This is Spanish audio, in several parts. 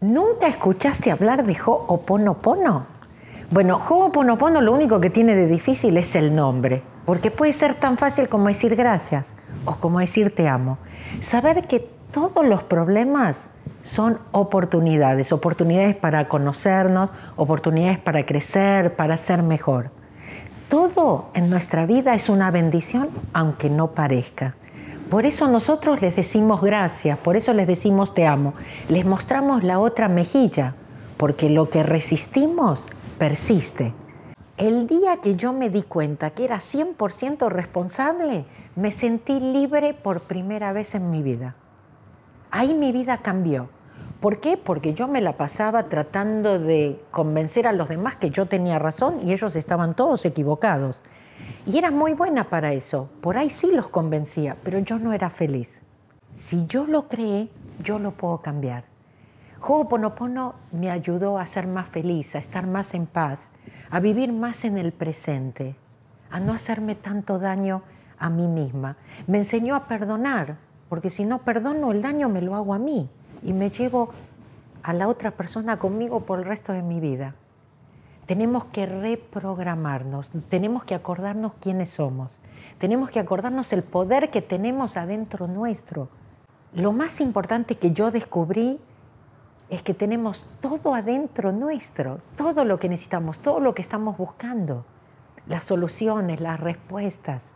¿Nunca escuchaste hablar de Ho'oponopono? Bueno, Ho'oponopono lo único que tiene de difícil es el nombre, porque puede ser tan fácil como decir gracias o como decir te amo. Saber que todos los problemas son oportunidades, oportunidades para conocernos, oportunidades para crecer, para ser mejor. Todo en nuestra vida es una bendición, aunque no parezca. Por eso nosotros les decimos gracias, por eso les decimos te amo. Les mostramos la otra mejilla, porque lo que resistimos persiste. El día que yo me di cuenta que era 100% responsable, me sentí libre por primera vez en mi vida. Ahí mi vida cambió. ¿Por qué? Porque yo me la pasaba tratando de convencer a los demás que yo tenía razón y ellos estaban todos equivocados. Y era muy buena para eso. Por ahí sí los convencía, pero yo no era feliz. Si yo lo creé, yo lo puedo cambiar. Ho'oponopono me ayudó a ser más feliz, a estar más en paz, a vivir más en el presente, a no hacerme tanto daño a mí misma. Me enseñó a perdonar, porque si no perdono, el daño me lo hago a mí y me llevo a la otra persona conmigo por el resto de mi vida tenemos que reprogramarnos, tenemos que acordarnos quiénes somos, tenemos que acordarnos el poder que tenemos adentro nuestro. Lo más importante que yo descubrí es que tenemos todo adentro nuestro, todo lo que necesitamos, todo lo que estamos buscando, las soluciones, las respuestas.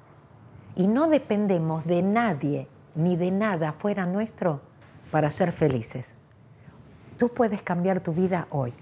Y no dependemos de nadie ni de nada fuera nuestro para ser felices. Tú puedes cambiar tu vida hoy.